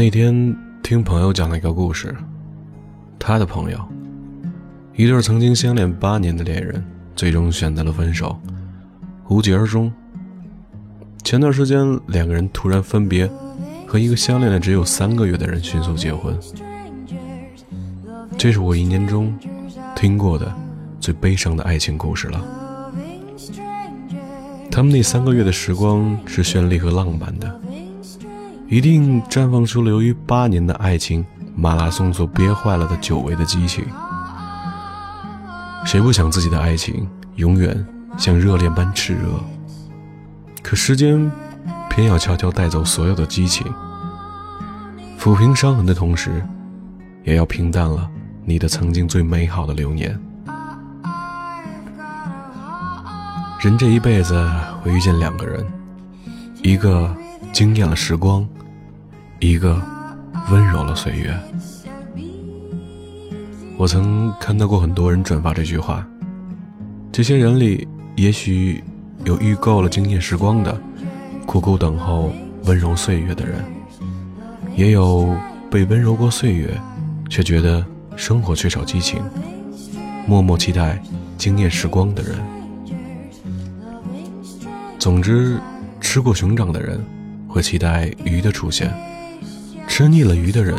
那天听朋友讲了一个故事，他的朋友，一对曾经相恋八年的恋人，最终选择了分手，无疾而终。前段时间，两个人突然分别，和一个相恋了只有三个月的人迅速结婚。这是我一年中听过的最悲伤的爱情故事了。他们那三个月的时光是绚丽和浪漫的，一定绽放出了由于八年的爱情马拉松所憋坏了的久违的激情。谁不想自己的爱情永远像热恋般炽热？可时间偏要悄悄带走所有的激情，抚平伤痕的同时，也要平淡了。你的曾经最美好的流年。人这一辈子会遇见两个人，一个惊艳了时光，一个温柔了岁月。我曾看到过很多人转发这句话，这些人里，也许有遇够了惊艳时光的，苦苦等候温柔岁月的人，也有被温柔过岁月，却觉得。生活缺少激情，默默期待惊艳时光的人。总之，吃过熊掌的人会期待鱼的出现，吃腻了鱼的人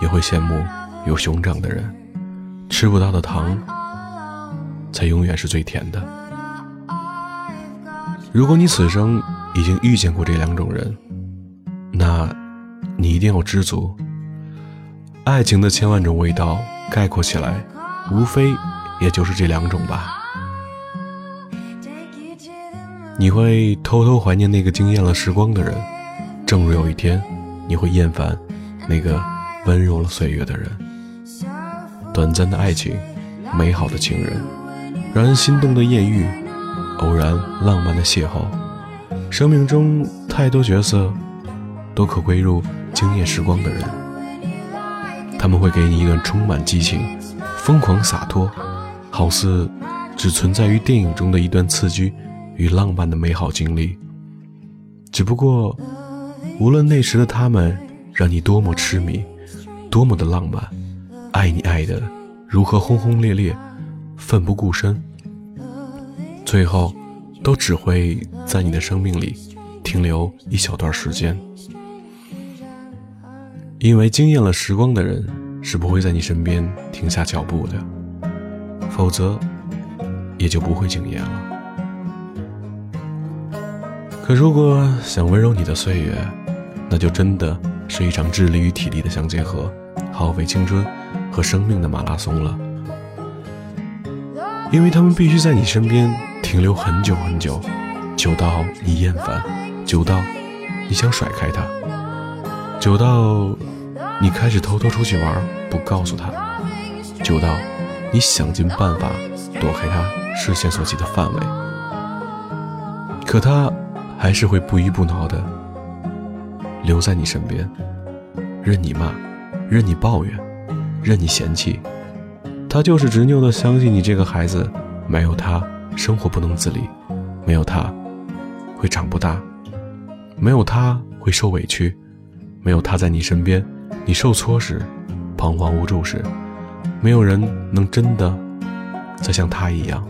也会羡慕有熊掌的人。吃不到的糖，才永远是最甜的。如果你此生已经遇见过这两种人，那，你一定要知足。爱情的千万种味道，概括起来，无非也就是这两种吧。你会偷偷怀念那个惊艳了时光的人，正如有一天，你会厌烦那个温柔了岁月的人。短暂的爱情，美好的情人，让人心动的艳遇，偶然浪漫的邂逅，生命中太多角色，都可归入惊艳时光的人。他们会给你一段充满激情、疯狂洒脱，好似只存在于电影中的一段刺激与浪漫的美好经历。只不过，无论那时的他们让你多么痴迷，多么的浪漫，爱你爱的如何轰轰烈烈、奋不顾身，最后都只会在你的生命里停留一小段时间。因为惊艳了时光的人是不会在你身边停下脚步的，否则也就不会惊艳了。可如果想温柔你的岁月，那就真的是一场智力与体力的相结合，耗费青春和生命的马拉松了。因为他们必须在你身边停留很久很久，久到你厌烦，久到你想甩开他。久到你开始偷偷出去玩，不告诉他；久到你想尽办法躲开他视线所及的范围，可他还是会不依不挠的留在你身边，任你骂，任你抱怨，任你嫌弃。他就是执拗的相信你这个孩子，没有他生活不能自理，没有他会长不大，没有他会受委屈。没有他在你身边，你受挫时，彷徨无助时，没有人能真的再像他一样，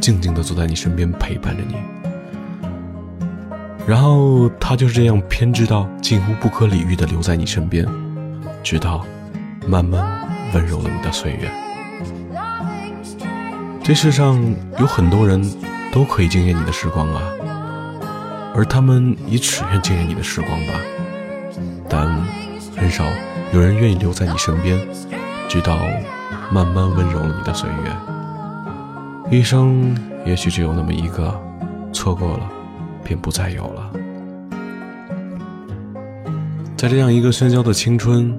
静静的坐在你身边陪伴着你。然后他就是这样偏执到近乎不可理喻的留在你身边，直到慢慢温柔了你的岁月。这世上有很多人都可以惊艳你的时光啊。而他们也只愿惊艳你的时光吧，但很少有人愿意留在你身边，直到慢慢温柔了你的岁月。一生也许只有那么一个，错过了，便不再有了。在这样一个喧嚣的青春，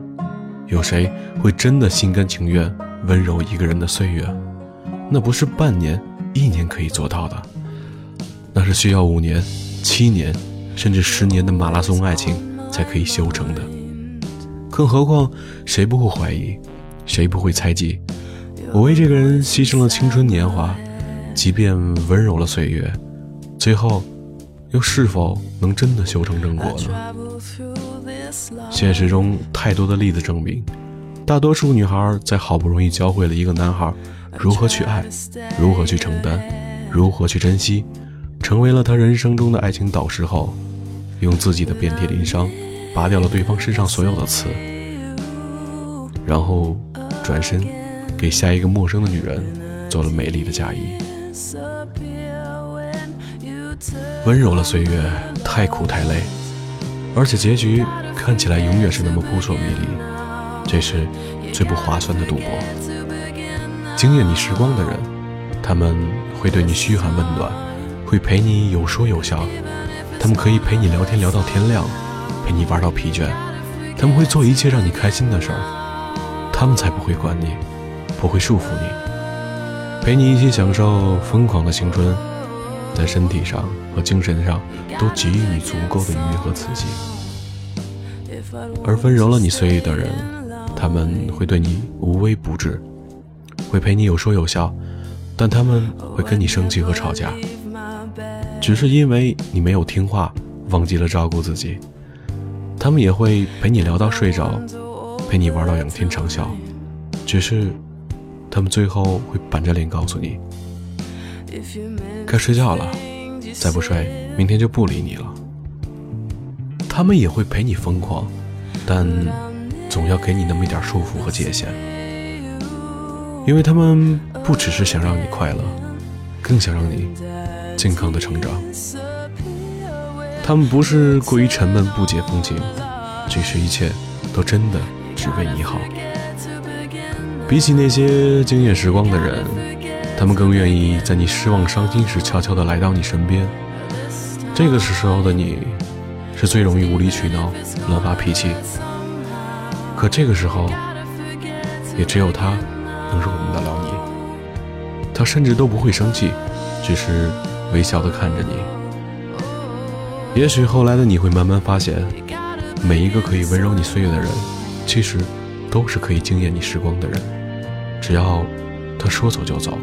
有谁会真的心甘情愿温柔一个人的岁月？那不是半年、一年可以做到的，那是需要五年。七年，甚至十年的马拉松爱情才可以修成的。更何况，谁不会怀疑，谁不会猜忌？我为这个人牺牲了青春年华，即便温柔了岁月，最后，又是否能真的修成正果呢？现实中太多的例子证明，大多数女孩在好不容易教会了一个男孩如何去爱，如何去承担，如何去珍惜，成为了他人生中的爱情导师后，用自己的遍体鳞伤拔掉了对方身上所有的刺，然后转身给下一个陌生的女人做了美丽的嫁衣。温柔了岁月，太苦太累，而且结局看起来永远是那么扑朔迷离，这是最不划算的赌博。惊艳你时光的人，他们会对你嘘寒问暖，会陪你有说有笑，他们可以陪你聊天聊到天亮，陪你玩到疲倦，他们会做一切让你开心的事儿，他们才不会管你，不会束缚你，陪你一起享受疯狂的青春。在身体上和精神上都给予你足够的愉悦和刺激，而温柔了你岁月的人，他们会对你无微不至，会陪你有说有笑，但他们会跟你生气和吵架，只是因为你没有听话，忘记了照顾自己。他们也会陪你聊到睡着，陪你玩到仰天长啸，只是他们最后会板着脸告诉你。该睡觉了，再不睡，明天就不理你了。他们也会陪你疯狂，但总要给你那么一点束缚和界限，因为他们不只是想让你快乐，更想让你健康的成长。他们不是过于沉闷不解风情，只是一切都真的只为你好。比起那些惊艳时光的人。他们更愿意在你失望、伤心时悄悄地来到你身边。这个时候的你，是最容易无理取闹、乱发脾气。可这个时候，也只有他能容忍得了你。他甚至都不会生气，只是微笑地看着你。也许后来的你会慢慢发现，每一个可以温柔你岁月的人，其实都是可以惊艳你时光的人。只要他说走就走。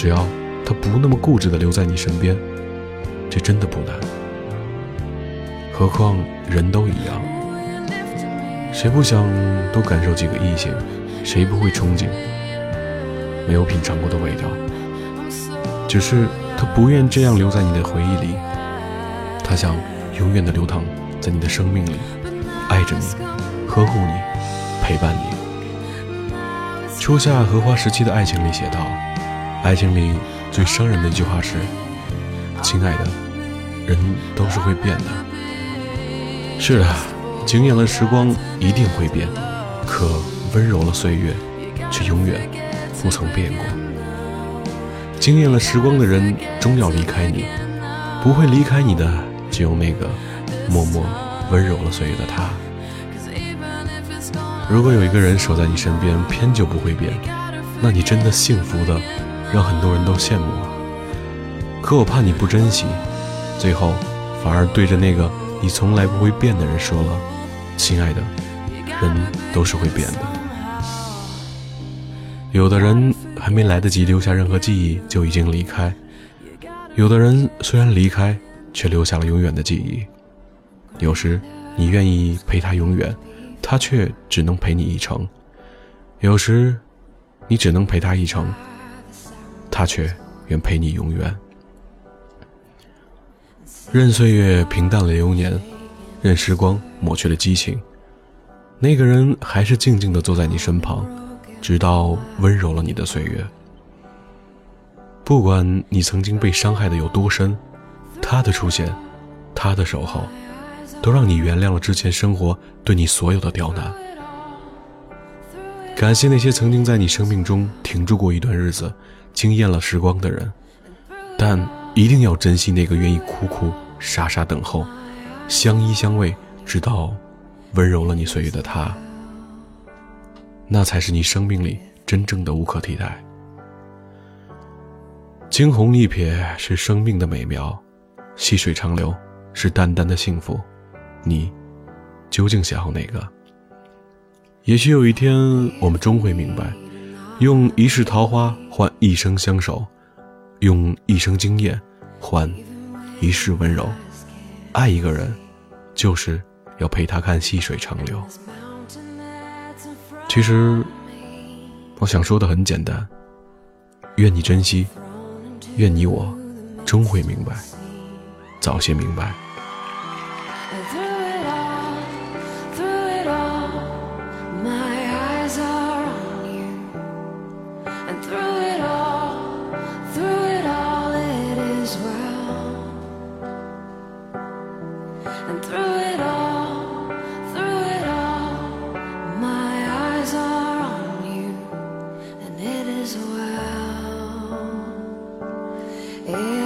只要他不那么固执的留在你身边，这真的不难。何况人都一样，谁不想多感受几个异性？谁不会憧憬没有品尝过的味道？只是他不愿这样留在你的回忆里，他想永远的流淌在你的生命里，爱着你，呵护你，陪伴你。初夏荷花时期的爱情里写道。爱情里最伤人的一句话是：“亲爱的，人都是会变的。”是的，惊艳了时光一定会变，可温柔了岁月却永远不曾变过。惊艳了时光的人终要离开你，不会离开你的只有那个默默温柔了岁月的他。如果有一个人守在你身边，偏就不会变，那你真的幸福的。让很多人都羡慕啊！可我怕你不珍惜，最后反而对着那个你从来不会变的人说了：“亲爱的，人都是会变的。”有的人还没来得及留下任何记忆就已经离开，有的人虽然离开，却留下了永远的记忆。有时你愿意陪他永远，他却只能陪你一程；有时你只能陪他一程。他却愿陪你永远，任岁月平淡了流年，任时光抹去了激情，那个人还是静静的坐在你身旁，直到温柔了你的岁月。不管你曾经被伤害的有多深，他的出现，他的守候，都让你原谅了之前生活对你所有的刁难。感谢那些曾经在你生命中停住过一段日子。惊艳了时光的人，但一定要珍惜那个愿意苦苦傻傻等候、相依相偎，直到温柔了你岁月的他。那才是你生命里真正的无可替代。惊鸿一瞥是生命的美妙，细水长流是淡淡的幸福。你究竟想要哪个？也许有一天，我们终会明白。用一世桃花换一生相守，用一生经验换一世温柔。爱一个人，就是要陪他看细水长流。其实，我想说的很简单。愿你珍惜，愿你我终会明白，早些明白。Eh.